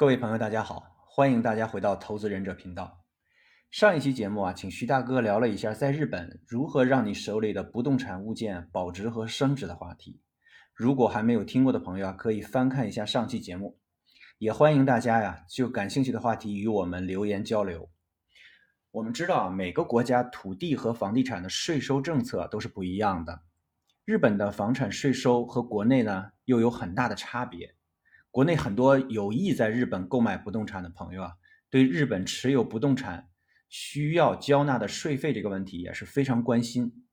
各位朋友，大家好，欢迎大家回到投资忍者频道。上一期节目啊，请徐大哥聊了一下在日本如何让你手里的不动产物件保值和升值的话题。如果还没有听过的朋友啊，可以翻看一下上期节目。也欢迎大家呀，就感兴趣的话题与我们留言交流。我们知道啊，每个国家土地和房地产的税收政策都是不一样的。日本的房产税收和国内呢又有很大的差别。国内很多有意在日本购买不动产的朋友啊，对日本持有不动产需要交纳的税费这个问题也是非常关心。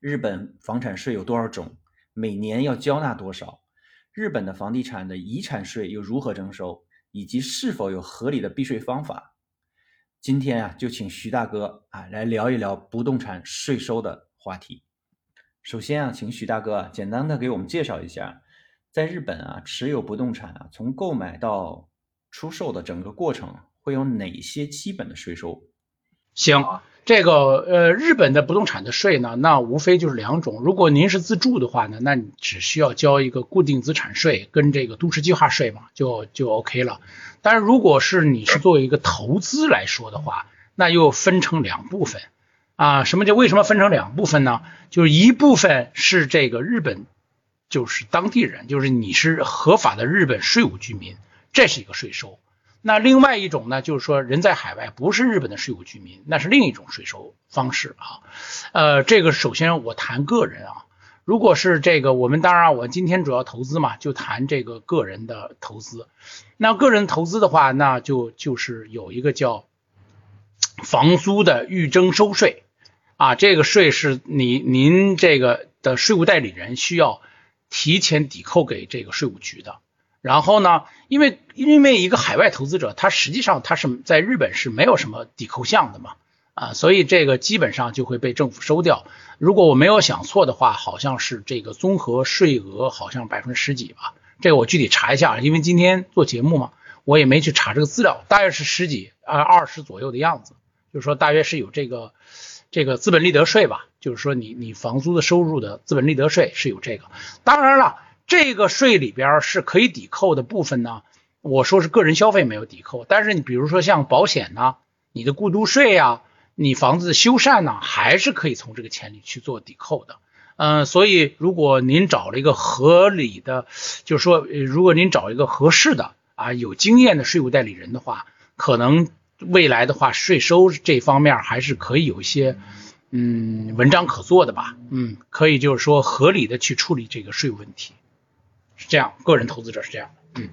日本房产税有多少种？每年要交纳多少？日本的房地产的遗产税又如何征收？以及是否有合理的避税方法？今天啊，就请徐大哥啊来聊一聊不动产税收的话题。首先啊，请徐大哥简单的给我们介绍一下。在日本啊，持有不动产啊，从购买到出售的整个过程会有哪些基本的税收？行，这个呃，日本的不动产的税呢，那无非就是两种。如果您是自住的话呢，那你只需要交一个固定资产税跟这个都市计划税嘛，就就 OK 了。但是如果是你是作为一个投资来说的话，那又分成两部分啊。什么叫为什么分成两部分呢？就是一部分是这个日本。就是当地人，就是你是合法的日本税务居民，这是一个税收。那另外一种呢，就是说人在海外不是日本的税务居民，那是另一种税收方式啊。呃，这个首先我谈个人啊，如果是这个，我们当然我今天主要投资嘛，就谈这个个人的投资。那个人投资的话，那就就是有一个叫房租的预征收税啊，这个税是你您这个的税务代理人需要。提前抵扣给这个税务局的，然后呢，因为因为一个海外投资者，他实际上他是在日本是没有什么抵扣项的嘛，啊，所以这个基本上就会被政府收掉。如果我没有想错的话，好像是这个综合税额好像百分之十几吧，这个我具体查一下，因为今天做节目嘛，我也没去查这个资料，大约是十几啊二十左右的样子，就是说大约是有这个。这个资本利得税吧，就是说你你房租的收入的资本利得税是有这个。当然了，这个税里边是可以抵扣的部分呢。我说是个人消费没有抵扣，但是你比如说像保险呢，你的过渡税呀，你房子的修缮呢，还是可以从这个钱里去做抵扣的。嗯，所以如果您找了一个合理的，就是说如果您找一个合适的啊有经验的税务代理人的话，可能。未来的话，税收这方面还是可以有一些嗯文章可做的吧，嗯，可以就是说合理的去处理这个税务问题，是这样，个人投资者是这样的，嗯。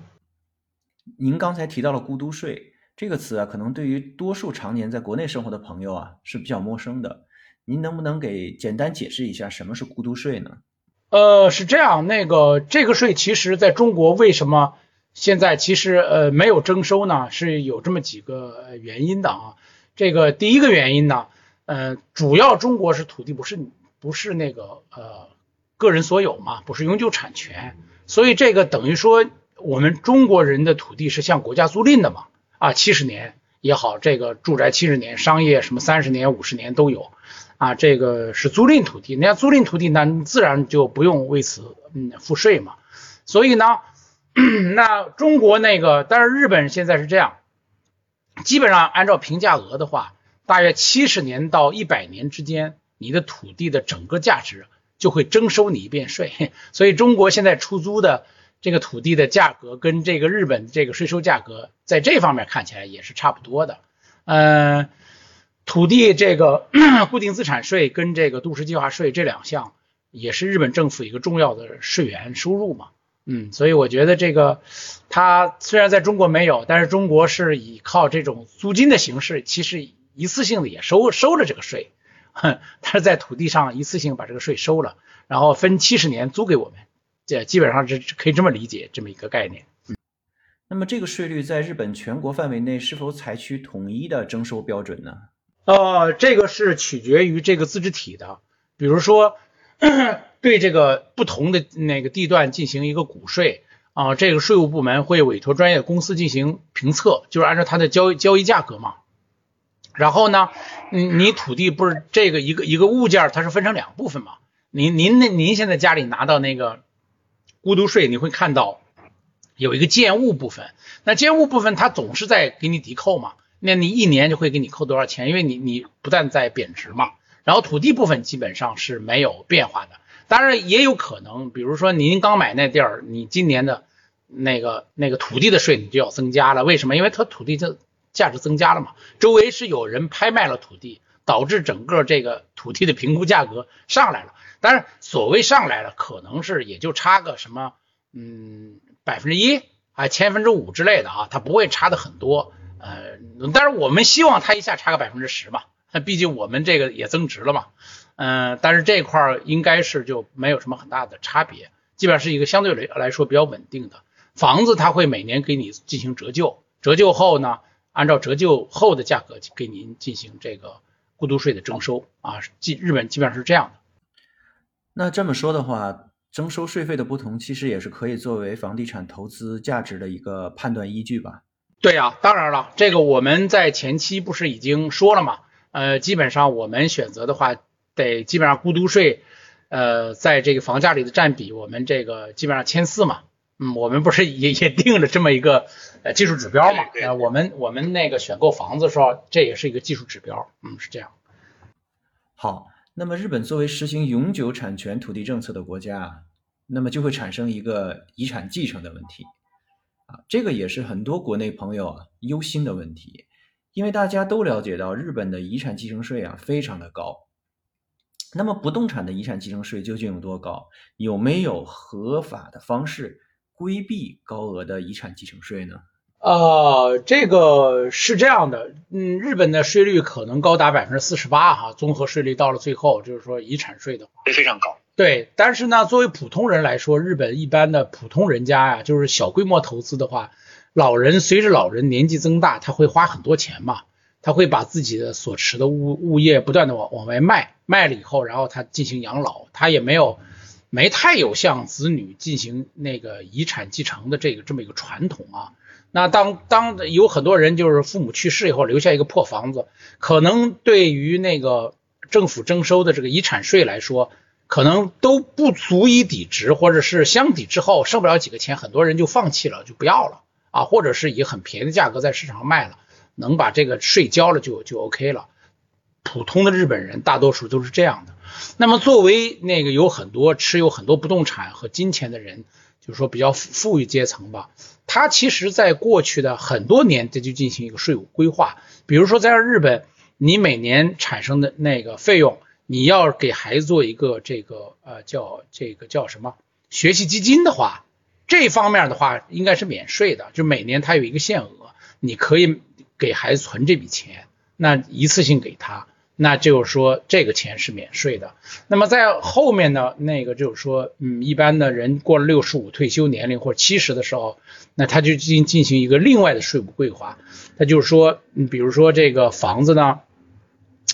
您刚才提到了“孤独税”这个词啊，可能对于多数常年在国内生活的朋友啊是比较陌生的，您能不能给简单解释一下什么是“孤独税”呢？呃，是这样，那个这个税其实在中国为什么？现在其实呃没有征收呢，是有这么几个原因的啊。这个第一个原因呢，呃，主要中国是土地不是不是那个呃个人所有嘛，不是永久产权，所以这个等于说我们中国人的土地是向国家租赁的嘛啊，七十年也好，这个住宅七十年，商业什么三十年、五十年都有啊，这个是租赁土地，那租赁土地那，自然就不用为此嗯付税嘛，所以呢。那中国那个，但是日本现在是这样，基本上按照评价额的话，大约七十年到一百年之间，你的土地的整个价值就会征收你一遍税。所以中国现在出租的这个土地的价格跟这个日本这个税收价格，在这方面看起来也是差不多的。嗯，土地这个 固定资产税跟这个都市计划税这两项，也是日本政府一个重要的税源收入嘛。嗯，所以我觉得这个，它虽然在中国没有，但是中国是以靠这种租金的形式，其实一次性的也收收了这个税，哼，它是在土地上一次性把这个税收了，然后分七十年租给我们，这基本上是可以这么理解这么一个概念。嗯，那么这个税率在日本全国范围内是否采取统一的征收标准呢？呃，这个是取决于这个自治体的，比如说。对这个不同的那个地段进行一个股税啊，这个税务部门会委托专业公司进行评测，就是按照它的交交易价格嘛。然后呢，你你土地不是这个一个一个物件，它是分成两部分嘛？您您那您现在家里拿到那个孤独税，你会看到有一个建物部分，那建物部分它总是在给你抵扣嘛，那你一年就会给你扣多少钱，因为你你不断在贬值嘛。然后土地部分基本上是没有变化的，当然也有可能，比如说您刚买那地儿，你今年的那个那个土地的税你就要增加了，为什么？因为它土地的价值增加了嘛，周围是有人拍卖了土地，导致整个这个土地的评估价格上来了。当然，所谓上来了，可能是也就差个什么，嗯，百分之一啊，千分之五之类的啊，它不会差的很多。呃，但是我们希望它一下差个百分之十嘛。那 毕竟我们这个也增值了嘛，嗯，但是这块儿应该是就没有什么很大的差别，基本上是一个相对来来说比较稳定的房子，它会每年给你进行折旧，折旧后呢，按照折旧后的价格给您进行这个过渡税的征收啊，基日本基本上是这样的。那这么说的话，征收税费的不同，其实也是可以作为房地产投资价值的一个判断依据吧？对呀，当然了，这个我们在前期不是已经说了嘛？呃，基本上我们选择的话，得基本上孤独税，呃，在这个房价里的占比，我们这个基本上千四嘛，嗯，我们不是也也定了这么一个呃技术指标嘛？呃，我们我们那个选购房子的时候，这也是一个技术指标，嗯，是这样。好，那么日本作为实行永久产权土地政策的国家，那么就会产生一个遗产继承的问题，啊，这个也是很多国内朋友啊忧心的问题。因为大家都了解到，日本的遗产继承税啊非常的高。那么，不动产的遗产继承税究竟有多高？有没有合法的方式规避高额的遗产继承税呢？呃，这个是这样的，嗯，日本的税率可能高达百分之四十八哈，综合税率到了最后就是说遗产税的会非常高。对，但是呢，作为普通人来说，日本一般的普通人家呀，就是小规模投资的话。老人随着老人年纪增大，他会花很多钱嘛，他会把自己的所持的物物业不断的往往外卖，卖了以后，然后他进行养老，他也没有没太有向子女进行那个遗产继承的这个这么一个传统啊。那当当有很多人就是父母去世以后留下一个破房子，可能对于那个政府征收的这个遗产税来说，可能都不足以抵值，或者是相抵之后剩不了几个钱，很多人就放弃了，就不要了。啊，或者是以很便宜的价格在市场上卖了，能把这个税交了就就 OK 了。普通的日本人大多数都是这样的。那么作为那个有很多持有很多不动产和金钱的人，就是说比较富裕阶层吧，他其实在过去的很多年这就进行一个税务规划。比如说在日本，你每年产生的那个费用，你要给孩子做一个这个呃叫这个叫什么学习基金的话。这方面的话应该是免税的，就每年它有一个限额，你可以给孩子存这笔钱，那一次性给他，那就是说这个钱是免税的。那么在后面呢，那个就是说，嗯，一般的人过了六十五退休年龄或者七十的时候，那他就进进行一个另外的税务规划，他就是说，嗯，比如说这个房子呢，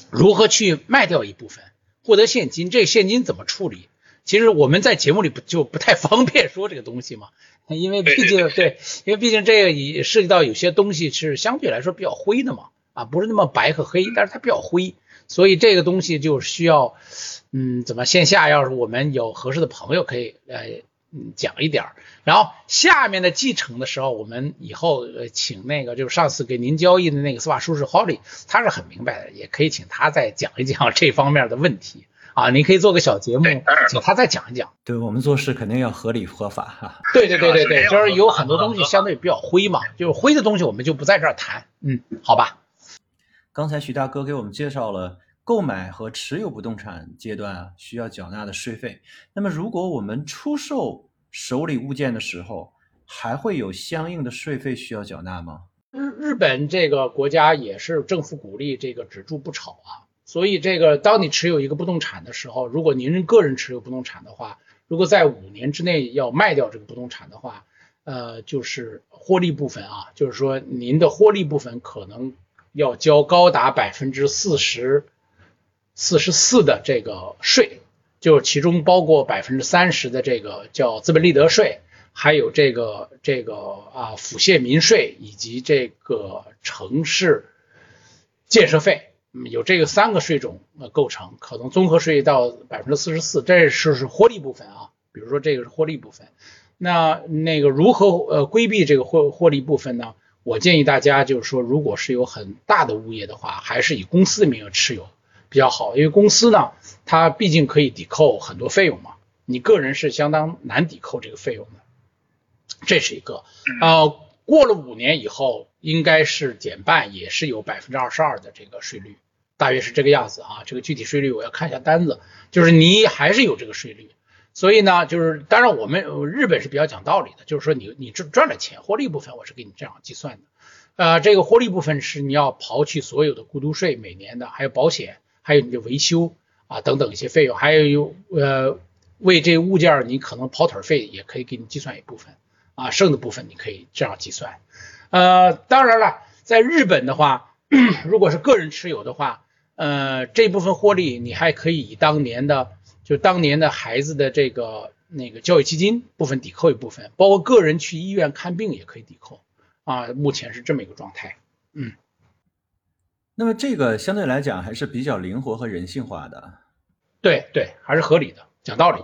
如何去卖掉一部分，获得现金，这现金怎么处理？其实我们在节目里不就不太方便说这个东西嘛，因为毕竟对，因为毕竟这个也涉及到有些东西是相对来说比较灰的嘛，啊，不是那么白和黑，但是它比较灰，所以这个东西就需要，嗯，怎么线下要是我们有合适的朋友可以呃讲一点儿，然后下面的继承的时候，我们以后呃请那个就是上次给您交易的那个司法书士 Holly，他是很明白的，也可以请他再讲一讲这方面的问题。啊，你可以做个小节目，请他再讲一讲。对我们做事肯定要合理合法哈。对对对对对，就是有很多东西相对比较灰嘛，就是灰的东西我们就不在这儿谈。嗯，好吧。刚才徐大哥给我们介绍了购买和持有不动产阶段啊需要缴纳的税费。那么，如果我们出售手里物件的时候，还会有相应的税费需要缴纳吗？日日本这个国家也是政府鼓励这个只住不炒啊。所以，这个当你持有一个不动产的时候，如果您个人持有不动产的话，如果在五年之内要卖掉这个不动产的话，呃，就是获利部分啊，就是说您的获利部分可能要交高达百分之四十四十四的这个税，就其中包括百分之三十的这个叫资本利得税，还有这个这个啊府县民税以及这个城市建设费。有这个三个税种呃构成，可能综合税到百分之四十四，这是是获利部分啊。比如说这个是获利部分，那那个如何呃规避这个获获利部分呢？我建议大家就是说，如果是有很大的物业的话，还是以公司的名义持有比较好，因为公司呢，它毕竟可以抵扣很多费用嘛，你个人是相当难抵扣这个费用的，这是一个。呃，过了五年以后，应该是减半，也是有百分之二十二的这个税率，大约是这个样子啊。这个具体税率我要看一下单子，就是你还是有这个税率。所以呢，就是当然我们日本是比较讲道理的，就是说你你赚赚了钱，获利部分我是给你这样计算的，呃，这个获利部分是你要刨去所有的过渡税每年的，还有保险，还有你的维修啊等等一些费用，还有有呃为这物件你可能跑腿费也可以给你计算一部分啊，剩的部分你可以这样计算，呃，当然了，在日本的话，如果是个人持有的话，呃，这部分获利你还可以以当年的。就当年的孩子的这个那个教育基金部分抵扣一部分，包括个人去医院看病也可以抵扣啊，目前是这么一个状态。嗯，那么这个相对来讲还是比较灵活和人性化的。对对，还是合理的，讲道理。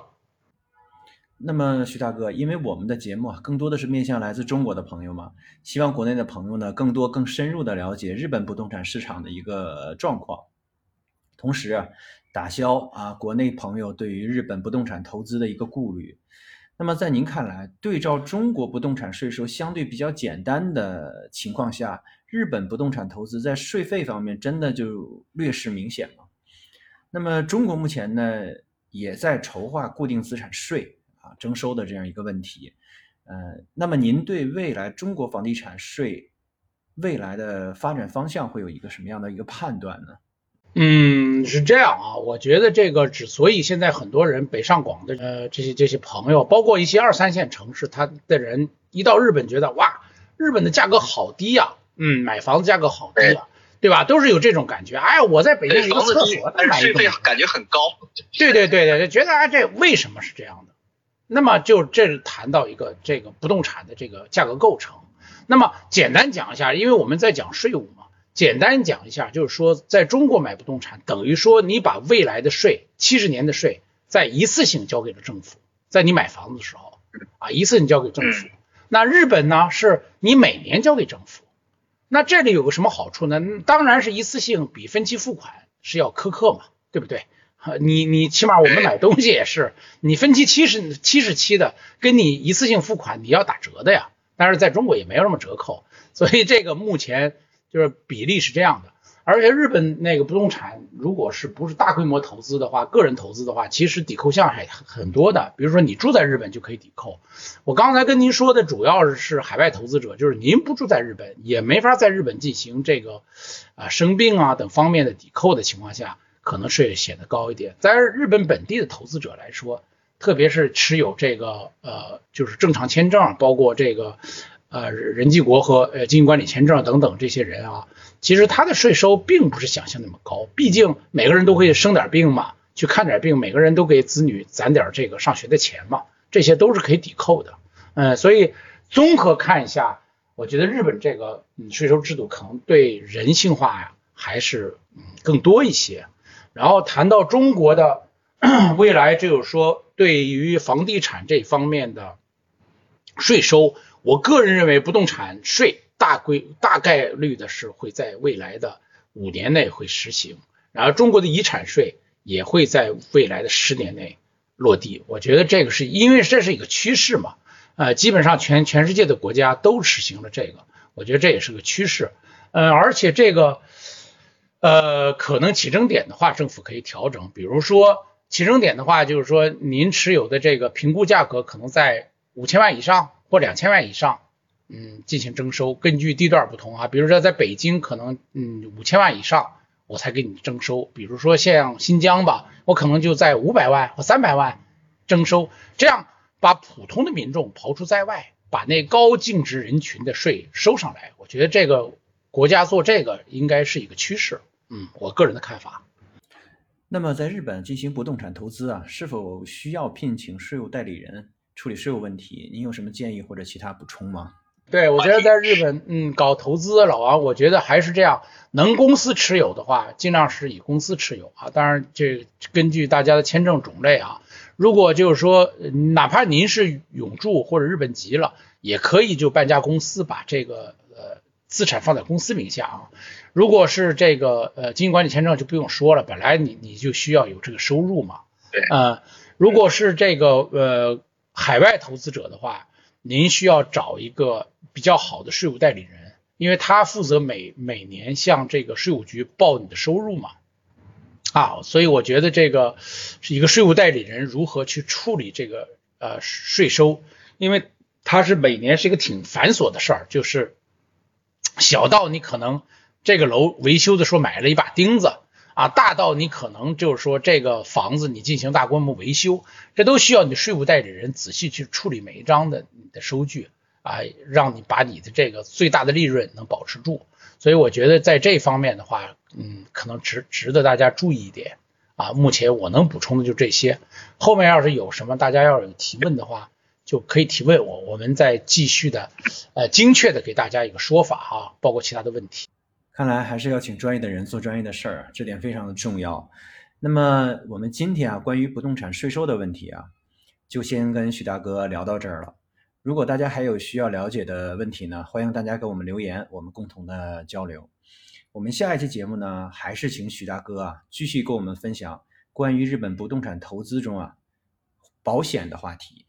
那么徐大哥，因为我们的节目啊，更多的是面向来自中国的朋友嘛，希望国内的朋友呢，更多更深入的了解日本不动产市场的一个状况，同时啊。打消啊，国内朋友对于日本不动产投资的一个顾虑。那么在您看来，对照中国不动产税收相对比较简单的情况下，日本不动产投资在税费方面真的就劣势明显吗？那么中国目前呢，也在筹划固定资产税啊征收的这样一个问题。呃，那么您对未来中国房地产税未来的发展方向会有一个什么样的一个判断呢？嗯，是这样啊，我觉得这个之所以现在很多人北上广的呃这些这些朋友，包括一些二三线城市，他的人一到日本觉得哇，日本的价格好低呀，嗯，买房子价格好低啊，对吧？都是有这种感觉。哎呀，我在北京一个厕所，税费感觉很高。对对对对，觉得啊，这为什么是这样的？那么就这谈到一个这个不动产的这个价格构成。那么简单讲一下，因为我们在讲税务嘛。简单讲一下，就是说，在中国买不动产，等于说你把未来的税，七十年的税，在一次性交给了政府，在你买房子的时候，啊，一次性交给政府。那日本呢，是你每年交给政府。那这里有个什么好处呢？当然是一次性比分期付款是要苛刻嘛，对不对？你你起码我们买东西也是，你分期七十七十期的，跟你一次性付款你要打折的呀。但是在中国也没有什么折扣，所以这个目前。就是比例是这样的，而且日本那个不动产，如果是不是大规模投资的话，个人投资的话，其实抵扣项还很多的。比如说你住在日本就可以抵扣。我刚才跟您说的主要是海外投资者，就是您不住在日本，也没法在日本进行这个啊生病啊等方面的抵扣的情况下，可能税显得高一点。在日本本地的投资者来说，特别是持有这个呃就是正常签证，包括这个。呃，人际国和呃经营管理签证等等这些人啊，其实他的税收并不是想象那么高，毕竟每个人都可以生点病嘛，去看点病，每个人都给子女攒点这个上学的钱嘛，这些都是可以抵扣的。嗯，所以综合看一下，我觉得日本这个嗯税收制度可能对人性化呀还是更多一些。然后谈到中国的未来，就是说对于房地产这方面的税收。我个人认为，不动产税大规大概率的是会在未来的五年内会实行，然后中国的遗产税也会在未来的十年内落地。我觉得这个是因为这是一个趋势嘛，呃，基本上全全世界的国家都实行了这个，我觉得这也是个趋势。呃，而且这个呃可能起征点的话，政府可以调整，比如说起征点的话，就是说您持有的这个评估价格可能在五千万以上。或两千万以上，嗯，进行征收，根据地段不同啊，比如说在北京可能，嗯，五千万以上我才给你征收，比如说像新疆吧，我可能就在五百万或三百万征收，这样把普通的民众刨出在外，把那高净值人群的税收上来，我觉得这个国家做这个应该是一个趋势，嗯，我个人的看法。那么在日本进行不动产投资啊，是否需要聘请税务代理人？处理税务问题，您有什么建议或者其他补充吗？对，我觉得在日本，嗯，搞投资，老王，我觉得还是这样，能公司持有的话，尽量是以公司持有啊。当然，这根据大家的签证种类啊，如果就是说，哪怕您是永住或者日本籍了，也可以就办家公司把这个呃资产放在公司名下啊。如果是这个呃经营管理签证就不用说了，本来你你就需要有这个收入嘛。对。呃，如果是这个呃海外投资者的话，您需要找一个比较好的税务代理人，因为他负责每每年向这个税务局报你的收入嘛。啊，所以我觉得这个是一个税务代理人如何去处理这个呃税收，因为它是每年是一个挺繁琐的事儿，就是小到你可能这个楼维修的时候买了一把钉子啊，大到你可能就是说这个房子你进行大规模维修，这都需要你的税务代理人仔细去处理每一张的你的收据啊，让你把你的这个最大的利润能保持住。所以我觉得在这方面的话，嗯，可能值值得大家注意一点啊。目前我能补充的就这些，后面要是有什么大家要有提问的话，就可以提问我，我们再继续的呃精确的给大家一个说法哈，包括其他的问题。看来还是要请专业的人做专业的事儿，这点非常的重要。那么我们今天啊，关于不动产税收的问题啊，就先跟许大哥聊到这儿了。如果大家还有需要了解的问题呢，欢迎大家给我们留言，我们共同的交流。我们下一期节目呢，还是请许大哥啊，继续跟我们分享关于日本不动产投资中啊保险的话题。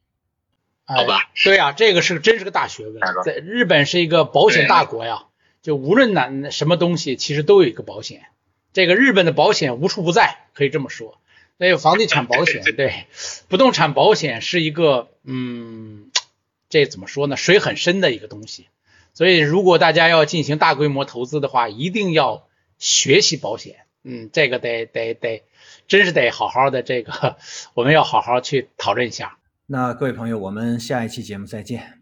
好吧？对呀，这个是真是个大学问，在日本是一个保险大国呀，就无论哪什么东西，其实都有一个保险。这个日本的保险无处不在，可以这么说。那有房地产保险，对，不动产保险是一个嗯。这怎么说呢？水很深的一个东西，所以如果大家要进行大规模投资的话，一定要学习保险。嗯，这个得得得，真是得好好的这个，我们要好好去讨论一下。那各位朋友，我们下一期节目再见。